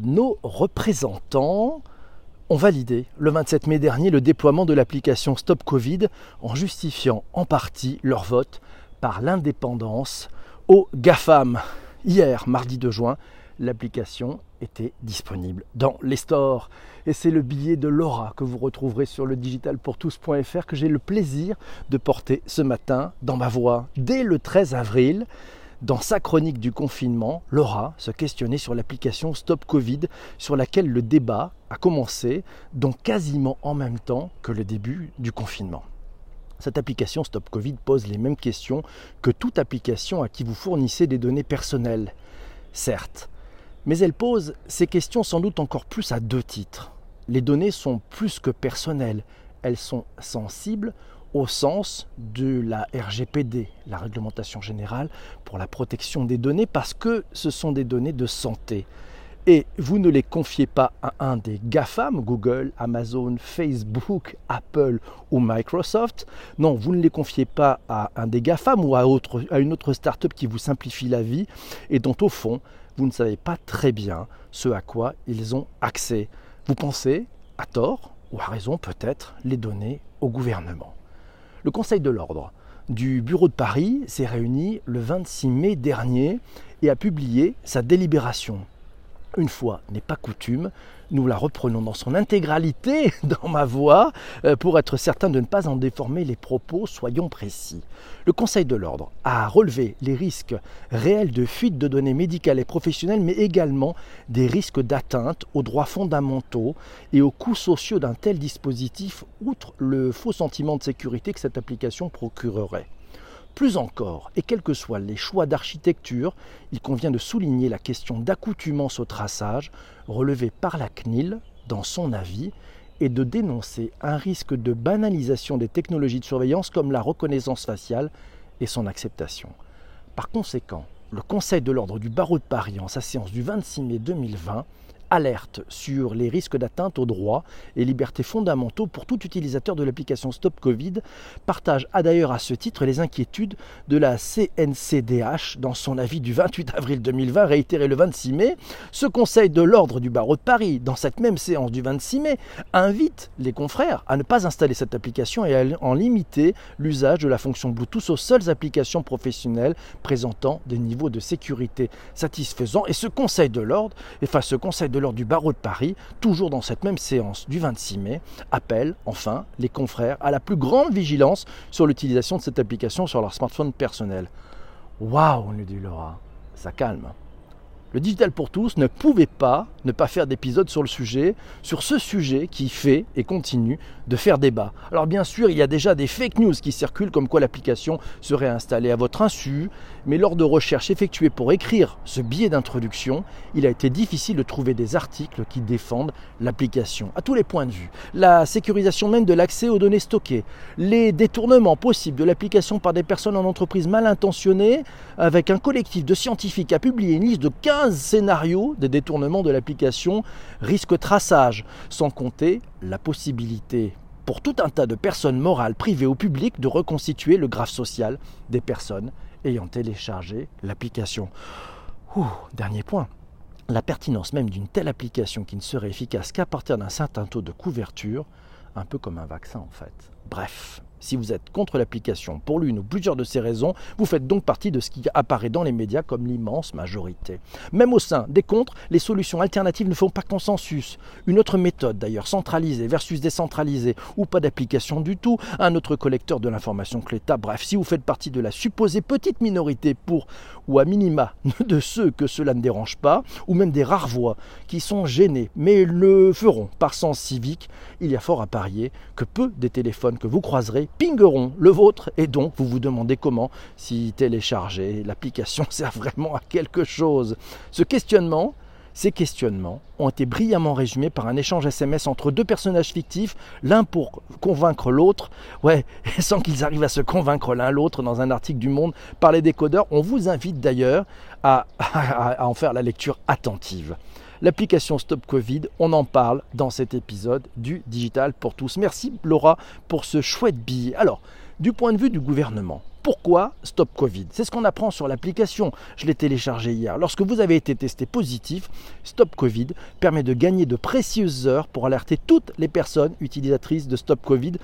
nos représentants ont validé le 27 mai dernier le déploiement de l'application Stop Covid en justifiant en partie leur vote par l'indépendance au GAFAM. Hier, mardi 2 juin, l'application était disponible dans les stores. Et c'est le billet de Laura que vous retrouverez sur le digitalpourtous.fr que j'ai le plaisir de porter ce matin dans ma voix. Dès le 13 avril, dans sa chronique du confinement, Laura se questionnait sur l'application Stop Covid, sur laquelle le débat a commencé, donc quasiment en même temps que le début du confinement. Cette application Stop Covid pose les mêmes questions que toute application à qui vous fournissez des données personnelles. Certes, mais elle pose ces questions sans doute encore plus à deux titres. Les données sont plus que personnelles, elles sont sensibles au sens de la RGPD, la réglementation générale pour la protection des données, parce que ce sont des données de santé. Et vous ne les confiez pas à un des GAFAM, Google, Amazon, Facebook, Apple ou Microsoft. Non, vous ne les confiez pas à un des GAFAM ou à, une autre start-up qui vous simplifie la vie et dont au fond, vous ne savez pas très bien ce à quoi ils ont accès. Vous pensez, à tort ou à raison peut-être, les donner au gouvernement. Le Conseil de l'ordre du Bureau de Paris s'est réuni le 26 mai dernier et a publié sa délibération. Une fois n'est pas coutume, nous la reprenons dans son intégralité dans ma voix euh, pour être certain de ne pas en déformer les propos, soyons précis. Le Conseil de l'ordre a relevé les risques réels de fuite de données médicales et professionnelles, mais également des risques d'atteinte aux droits fondamentaux et aux coûts sociaux d'un tel dispositif, outre le faux sentiment de sécurité que cette application procurerait. Plus encore, et quels que soient les choix d'architecture, il convient de souligner la question d'accoutumance au traçage relevée par la CNIL dans son avis et de dénoncer un risque de banalisation des technologies de surveillance comme la reconnaissance faciale et son acceptation. Par conséquent, le Conseil de l'ordre du barreau de Paris, en sa séance du 26 mai 2020, alerte sur les risques d'atteinte aux droits et libertés fondamentaux pour tout utilisateur de l'application Stop Covid, partage a d'ailleurs à ce titre les inquiétudes de la CNCDH dans son avis du 28 avril 2020 réitéré le 26 mai. Ce conseil de l'ordre du barreau de Paris, dans cette même séance du 26 mai, invite les confrères à ne pas installer cette application et à en limiter l'usage de la fonction Bluetooth aux seules applications professionnelles présentant des niveaux de sécurité satisfaisants. Et ce conseil de l'ordre, enfin ce conseil de lors du barreau de Paris, toujours dans cette même séance du 26 mai, appelle enfin les confrères à la plus grande vigilance sur l'utilisation de cette application sur leur smartphone personnel. Waouh, nous dit Laura, ça calme. Le digital pour tous ne pouvait pas ne pas faire d'épisode sur le sujet, sur ce sujet qui fait et continue de faire débat. Alors bien sûr, il y a déjà des fake news qui circulent comme quoi l'application serait installée à votre insu, mais lors de recherches effectuées pour écrire ce billet d'introduction, il a été difficile de trouver des articles qui défendent l'application à tous les points de vue. La sécurisation même de l'accès aux données stockées, les détournements possibles de l'application par des personnes en entreprise mal intentionnées, avec un collectif de scientifiques a publié une liste de 15 scénarios de détournement de l'application risque traçage, sans compter la possibilité pour tout un tas de personnes morales, privées ou publiques, de reconstituer le graphe social des personnes ayant téléchargé l'application. Dernier point. La pertinence même d'une telle application qui ne serait efficace qu'à partir d'un certain taux de couverture, un peu comme un vaccin en fait. Bref, si vous êtes contre l'application pour l'une ou plusieurs de ces raisons, vous faites donc partie de ce qui apparaît dans les médias comme l'immense majorité. Même au sein des contre, les solutions alternatives ne font pas consensus. Une autre méthode d'ailleurs, centralisée versus décentralisée, ou pas d'application du tout, un autre collecteur de l'information que l'État. Bref, si vous faites partie de la supposée petite minorité pour, ou à minima, de ceux que cela ne dérange pas, ou même des rares voix qui sont gênées, mais le feront par sens civique, il y a fort à parier que peu des téléphones que vous croiserez pingeront le vôtre et donc vous vous demandez comment si télécharger l'application sert vraiment à quelque chose. Ce questionnement, ces questionnements ont été brillamment résumés par un échange SMS entre deux personnages fictifs, l'un pour convaincre l'autre, ouais, sans qu'ils arrivent à se convaincre l'un l'autre dans un article du Monde par les décodeurs. On vous invite d'ailleurs à en faire la lecture attentive l'application Stop Covid. On en parle dans cet épisode du Digital pour tous. Merci Laura pour ce chouette billet. Alors, du point de vue du gouvernement, Pourquoi Stop Covid? C'est ce qu'on apprend sur l'application. Je l'ai téléchargé hier. Lorsque vous avez été testé positif, Stop Covid permet de gagner de précieuses heures pour alerter toutes les personnes utilisatrices de Stop Covid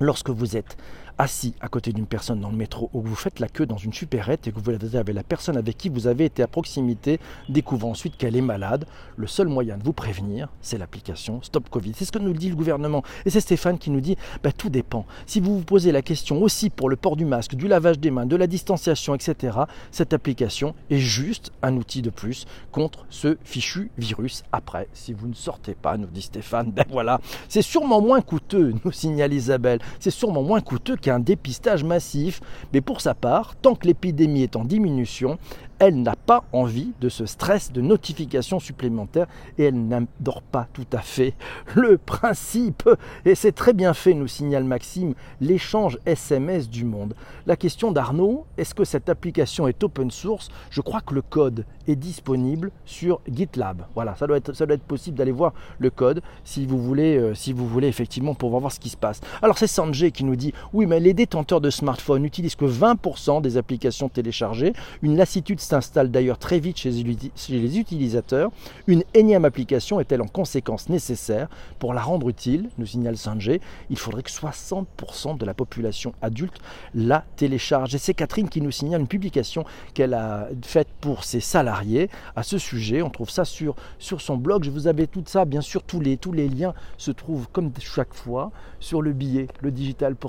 lorsque vous êtes assis à côté d'une personne dans le métro ou que vous faites la queue dans une supérette et que vous avez la personne avec qui vous avez été à proximité, découvrant ensuite qu'elle est malade, le seul moyen de vous prévenir, c'est l'application Stop Covid. C'est ce que nous dit le gouvernement. Et c'est Stéphane qui nous dit, bah, tout dépend. Si vous vous posez la question aussi pour le port du masque, du lavage des mains, de la distanciation, etc., cette application est juste un outil de plus contre ce fichu virus. Après, si vous ne sortez pas, nous dit Stéphane, ben voilà, c'est sûrement moins coûteux, nous signale Isabelle, c'est sûrement moins coûteux qu'un un dépistage massif, mais pour sa part, tant que l'épidémie est en diminution, elle n'a pas envie de ce stress de notification supplémentaire et elle n'adore pas tout à fait le principe. Et c'est très bien fait, nous signale Maxime, l'échange SMS du monde. La question d'Arnaud, est-ce que cette application est open source? Je crois que le code est disponible sur GitLab. Voilà, ça doit être, possible d'aller voir le code si vous voulez, euh, effectivement pour voir ce qui se passe. Alors c'est Sanjay qui nous dit, oui mais les détenteurs de smartphones n'utilisent que 20% des applications téléchargées. Une lassitude s'installe d'ailleurs très vite chez les utilisateurs. Une énième application est-elle en conséquence nécessaire Pour la rendre utile, nous signale Sanjay, il faudrait que 60% de la population adulte la télécharge. Et c'est Catherine qui nous signale une publication qu'elle a faite pour ses salariés à ce sujet. On trouve ça sur, sur son blog. Je vous avais tout ça, bien sûr, tous les, tous les liens se trouvent comme chaque fois sur le billet, le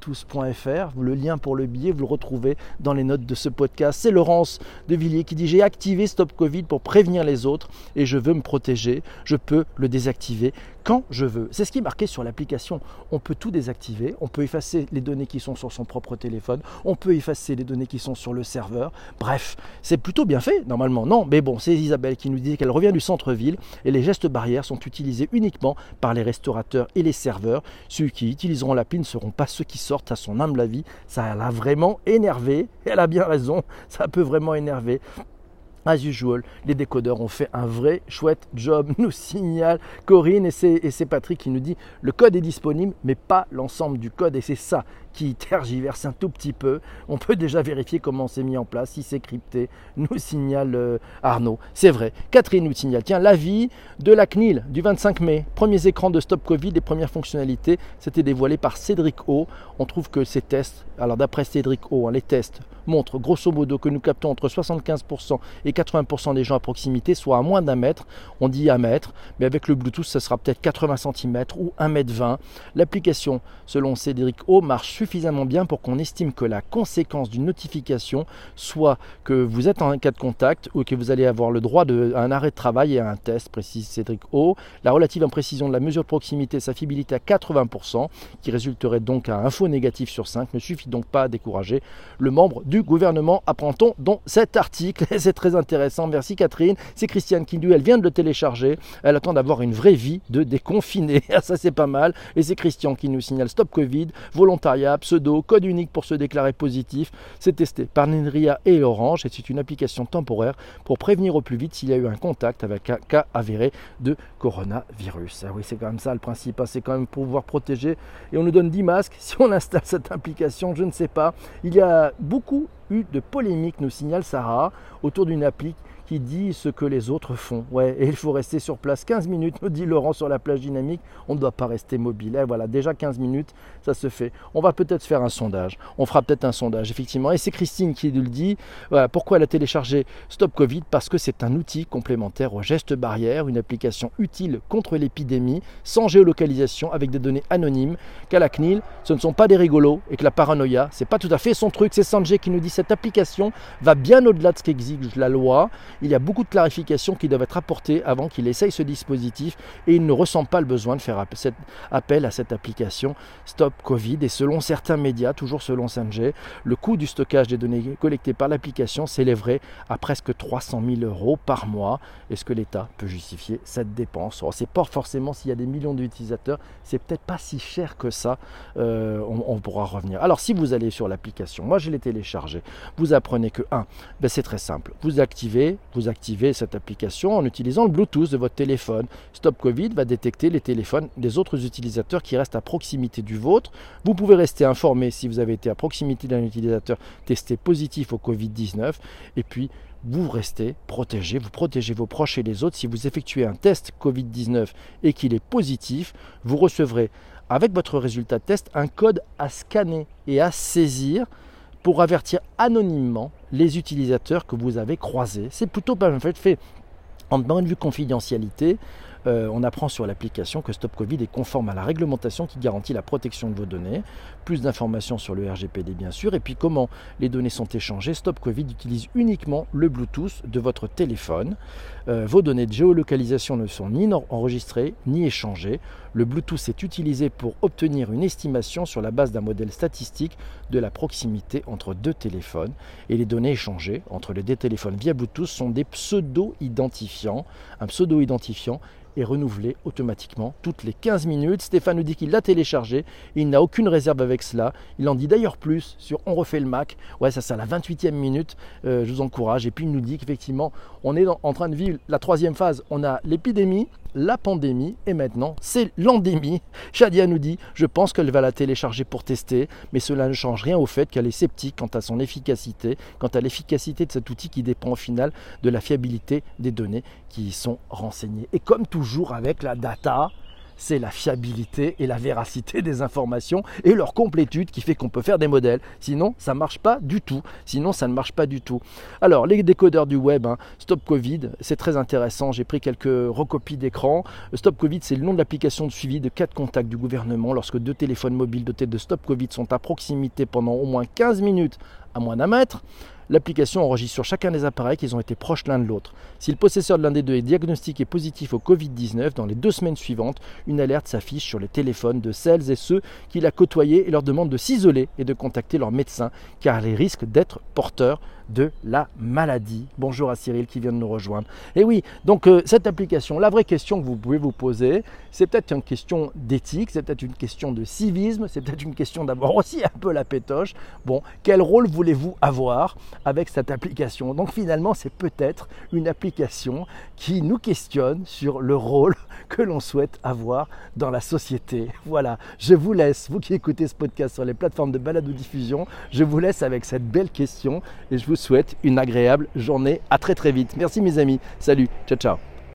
tous.fr. Le lien pour le billet, vous le retrouvez dans les notes de ce podcast. C'est Laurence de Villiers qui dit j'ai activé Stop Covid pour prévenir les autres et je veux me protéger. Je peux le désactiver quand je veux. C'est ce qui est marqué sur l'application. On peut tout désactiver, on peut effacer les données qui sont sur son propre téléphone, on peut effacer les données qui sont sur le serveur. Bref, c'est plutôt bien fait normalement. Non, mais bon, c'est Isabelle qui nous dit qu'elle revient du centre-ville et les gestes barrières sont utilisés uniquement par les restaurateurs et les serveurs. Ceux qui utiliseront l'appli ne seront pas ceux qui sortent à son humble avis. Ça l'a vraiment énervé. Elle a bien raison, ça peut vraiment énerver. As usual, les décodeurs ont fait un vrai chouette job, nous signale Corinne et c'est Patrick qui nous dit le code est disponible mais pas l'ensemble du code. Et c'est ça qui tergiverse un tout petit peu. On peut déjà vérifier comment c'est mis en place, si c'est crypté, nous signale euh, Arnaud. C'est vrai. Catherine nous signale, tiens, l'avis de la CNIL du 25 mai, premiers écrans de Stop Covid, les premières fonctionnalités, c'était dévoilé par Cédric O. On trouve que ces tests, alors d'après Cédric O, hein, les tests montrent grosso modo que nous captons entre 75% et 80% des gens à proximité, soit à moins d'un mètre. On dit un mètre, mais avec le Bluetooth, ça sera peut-être 80 cm ou 1 mètre 20. L'application, selon Cédric O, marche suffisamment bien pour qu'on estime que la conséquence d'une notification soit que vous êtes en cas de contact ou que vous allez avoir le droit à un arrêt de travail et à un test, précise Cédric O. La relative imprécision de la mesure de proximité, sa fiabilité à 80%, qui résulterait donc à un faux négatif sur 5, ne suffit donc pas à décourager le membre du gouvernement, apprend-on dans cet article. C'est très intéressant. Merci Catherine. C'est Christiane qui, elle vient de le télécharger. Elle attend d'avoir une vraie vie de déconfiné. Ça, c'est pas mal. Et c'est Christian qui nous signale Stop Covid, volontariat pseudo, code unique pour se déclarer positif. C'est testé par Nenria et Orange et c'est une application temporaire pour prévenir au plus vite s'il y a eu un contact avec un cas avéré de coronavirus. Ah oui, c'est quand même ça le principe, hein. c'est quand même pour pouvoir protéger. Et on nous donne 10 masques si on installe cette application, je ne sais pas. Il y a beaucoup eu de polémiques, nous signale Sarah, autour d'une appli qui dit ce que les autres font. Ouais, et il faut rester sur place 15 minutes, nous dit Laurent sur la plage dynamique. On ne doit pas rester mobile. Et voilà, déjà 15 minutes, ça se fait. On va peut-être faire un sondage. On fera peut-être un sondage, effectivement. Et c'est Christine qui nous le dit. Voilà, pourquoi elle a téléchargé Stop Covid? Parce que c'est un outil complémentaire aux gestes barrières, une application utile contre l'épidémie, sans géolocalisation, avec des données anonymes. Qu'à la CNIL, ce ne sont pas des rigolos et que la paranoïa, c'est pas tout à fait son truc. C'est Sanjay qui nous dit cette application va bien au-delà de ce qu'exige la loi il y a beaucoup de clarifications qui doivent être apportées avant qu'il essaye ce dispositif et il ne ressent pas le besoin de faire appel à cette application Stop Covid. Et selon certains médias, toujours selon Sanjay, le coût du stockage des données collectées par l'application s'élèverait à presque 300 000 euros par mois. Est-ce que l'État peut justifier cette dépense? Oh, C'est pas forcément s'il y a des millions d'utilisateurs, c'est peut-être pas si cher que ça. Euh, on, pourra revenir. Alors si vous allez sur l'application, moi je l'ai téléchargé, vous apprenez que 1, ben, c'est très simple. Vous activez Vous activez cette application en utilisant le Bluetooth de votre téléphone. Stop Covid va détecter les téléphones des autres utilisateurs qui restent à proximité du vôtre. Vous pouvez rester informé si vous avez été à proximité d'un utilisateur testé positif au Covid-19. Et puis, vous restez protégé, vous protégez vos proches et les autres. Si vous effectuez un test Covid-19 et qu'il est positif, vous recevrez avec votre résultat de test un code à scanner et à saisir pour avertir anonymement les utilisateurs que vous avez croisés. C'est plutôt pas fait, fait en point de vue confidentialité. Euh, on apprend sur l'application que Stop Covid est conforme à la réglementation qui garantit la protection de vos données. Plus d'informations sur le RGPD bien sûr. Et puis comment les données sont échangées. Stop Covid utilise uniquement le Bluetooth de votre téléphone. Euh, vos données de géolocalisation ne sont ni enregistrées ni échangées. Le Bluetooth est utilisé pour obtenir une estimation sur la base d'un modèle statistique de la proximité entre deux téléphones. Et les données échangées entre les deux téléphones via Bluetooth sont des pseudo-identifiants. Un pseudo-identifiant est renouvelé automatiquement toutes les 15 minutes. Stéphane nous dit qu'il l'a téléchargé, il n'a aucune réserve avec cela. Il en dit d'ailleurs plus sur On refait le Mac. Ouais, ça c'est à la 28e minute, euh, je vous encourage. Et puis il nous dit qu'effectivement, on est en train de vivre la troisième phase. On a l'épidémie, la pandémie et maintenant c'est l'endémie. Shadia nous dit Je pense qu'elle va la télécharger pour tester, mais cela ne change rien au fait qu'elle est sceptique quant à son efficacité, quant à l'efficacité de cet outil qui dépend au final de la fiabilité des données qui y sont renseignées. Et comme toujours avec la data, c'est la fiabilité et la véracité des informations et leur complétude qui fait qu'on peut faire des modèles. Sinon, ça ne marche pas du tout. Sinon, ça ne marche pas du tout. Alors, les décodeurs du web, hein, Stop Covid, c'est très intéressant. J'ai pris quelques recopies d'écran. Stop Covid, c'est le nom de l'application de suivi de cas de contact du gouvernement lorsque deux téléphones mobiles dotés de Stop Covid sont à proximité pendant au moins 15 minutes à moins d'un mètre. L'application enregistre sur chacun des appareils qu'ils ont été proches l'un de l'autre. Si le possesseur de l'un des deux est diagnostiqué positif au Covid-19, dans les deux semaines suivantes, une alerte s'affiche sur les téléphones de celles et ceux qu'il a côtoyés et leur demande de s'isoler et de contacter leur médecin car ils risquent d'être porteurs de la maladie. Bonjour à Cyril qui vient de nous rejoindre. Et oui, donc euh, cette application, la vraie question que vous pouvez vous poser, c'est peut-être une question d'éthique, c'est peut-être une question de civisme, c'est peut-être une question d'avoir aussi un peu la pétoche. Bon, quel rôle voulez-vous avoir avec cette application? Donc finalement, c'est peut-être une application qui nous questionne sur le rôle que l'on souhaite avoir dans la société. Voilà, je vous laisse, vous qui écoutez ce podcast sur les plateformes de balade ou diffusion, je vous laisse avec cette belle question et je vous souhaite une agréable journée. À très très vite. Merci mes amis. Salut. Ciao ciao.